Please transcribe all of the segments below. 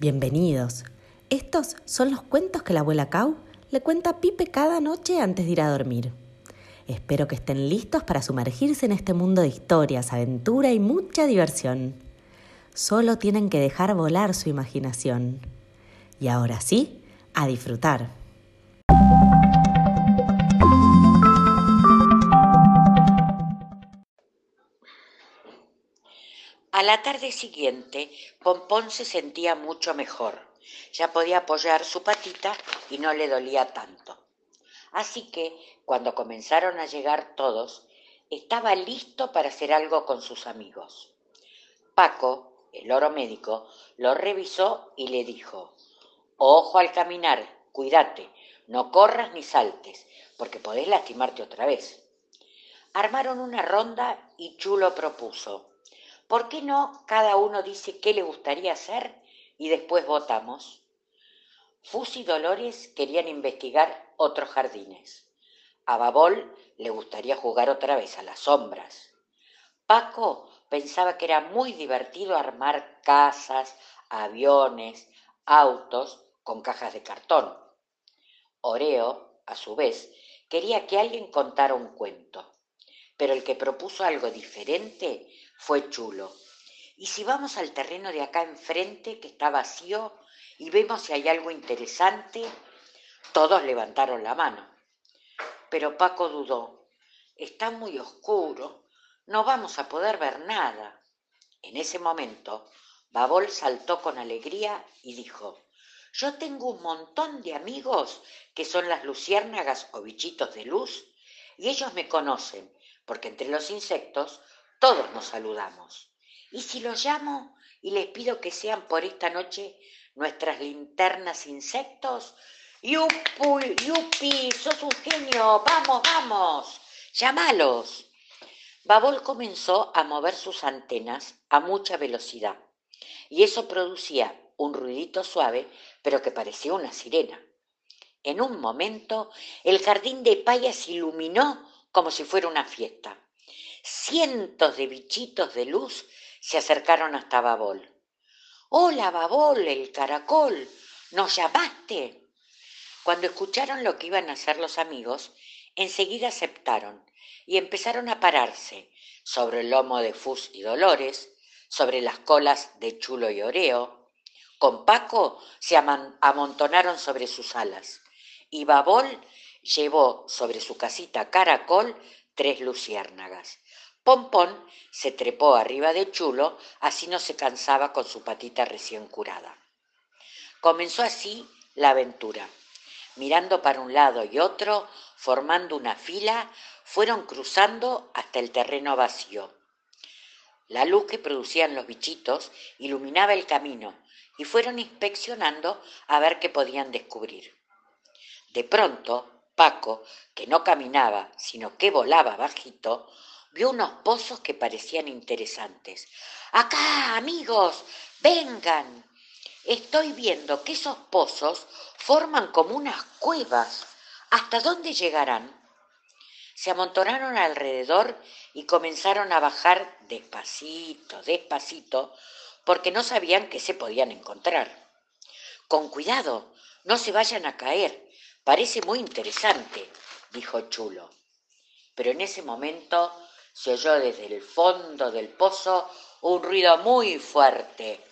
Bienvenidos. Estos son los cuentos que la abuela Cau le cuenta a Pipe cada noche antes de ir a dormir. Espero que estén listos para sumergirse en este mundo de historias, aventura y mucha diversión. Solo tienen que dejar volar su imaginación. Y ahora sí, a disfrutar. A la tarde siguiente, Pompón se sentía mucho mejor. Ya podía apoyar su patita y no le dolía tanto. Así que, cuando comenzaron a llegar todos, estaba listo para hacer algo con sus amigos. Paco, el oro médico, lo revisó y le dijo, Ojo al caminar, cuídate, no corras ni saltes, porque podés lastimarte otra vez. Armaron una ronda y Chulo propuso, ¿Por qué no cada uno dice qué le gustaría hacer y después votamos? Fus y Dolores querían investigar otros jardines. A Babol le gustaría jugar otra vez a las sombras. Paco pensaba que era muy divertido armar casas, aviones, autos con cajas de cartón. Oreo, a su vez, quería que alguien contara un cuento, pero el que propuso algo diferente fue chulo. Y si vamos al terreno de acá enfrente, que está vacío, y vemos si hay algo interesante, todos levantaron la mano. Pero Paco dudó. Está muy oscuro, no vamos a poder ver nada. En ese momento, Babol saltó con alegría y dijo, yo tengo un montón de amigos que son las luciérnagas o bichitos de luz, y ellos me conocen, porque entre los insectos todos nos saludamos. ¿Y si los llamo y les pido que sean por esta noche nuestras linternas insectos? ¡Yupi, yupi! ¡Sos un genio! ¡Vamos, vamos! ¡Llámalos! Babol comenzó a mover sus antenas a mucha velocidad y eso producía un ruidito suave, pero que parecía una sirena. En un momento, el jardín de payas iluminó como si fuera una fiesta. Cientos de bichitos de luz se acercaron hasta Babol. Hola, Babol, el caracol, ¿nos llamaste? Cuando escucharon lo que iban a hacer los amigos, enseguida aceptaron y empezaron a pararse sobre el lomo de Fus y Dolores, sobre las colas de Chulo y Oreo. Con Paco se amontonaron sobre sus alas y Babol llevó sobre su casita caracol tres luciérnagas. Pompón se trepó arriba de Chulo, así no se cansaba con su patita recién curada. Comenzó así la aventura. Mirando para un lado y otro, formando una fila, fueron cruzando hasta el terreno vacío. La luz que producían los bichitos iluminaba el camino y fueron inspeccionando a ver qué podían descubrir. De pronto, Paco, que no caminaba, sino que volaba bajito, vio unos pozos que parecían interesantes. Acá, amigos, vengan. Estoy viendo que esos pozos forman como unas cuevas. ¿Hasta dónde llegarán? Se amontonaron alrededor y comenzaron a bajar despacito, despacito, porque no sabían qué se podían encontrar. Con cuidado, no se vayan a caer, Parece muy interesante, dijo Chulo. Pero en ese momento se oyó desde el fondo del pozo un ruido muy fuerte.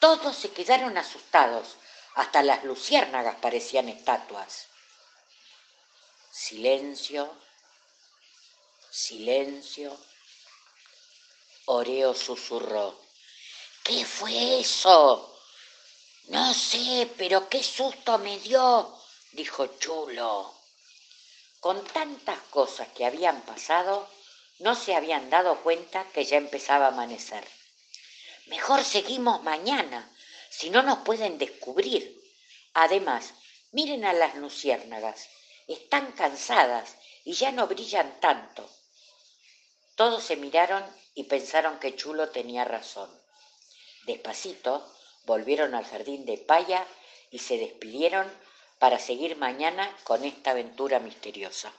Todos se quedaron asustados, hasta las luciérnagas parecían estatuas. Silencio, silencio. Oreo susurró. ¿Qué fue eso? No sé, pero qué susto me dio, dijo Chulo. Con tantas cosas que habían pasado, no se habían dado cuenta que ya empezaba a amanecer. Mejor seguimos mañana, si no nos pueden descubrir. Además, miren a las luciérnagas, están cansadas y ya no brillan tanto. Todos se miraron y pensaron que Chulo tenía razón. Despacito, volvieron al jardín de Paya y se despidieron para seguir mañana con esta aventura misteriosa.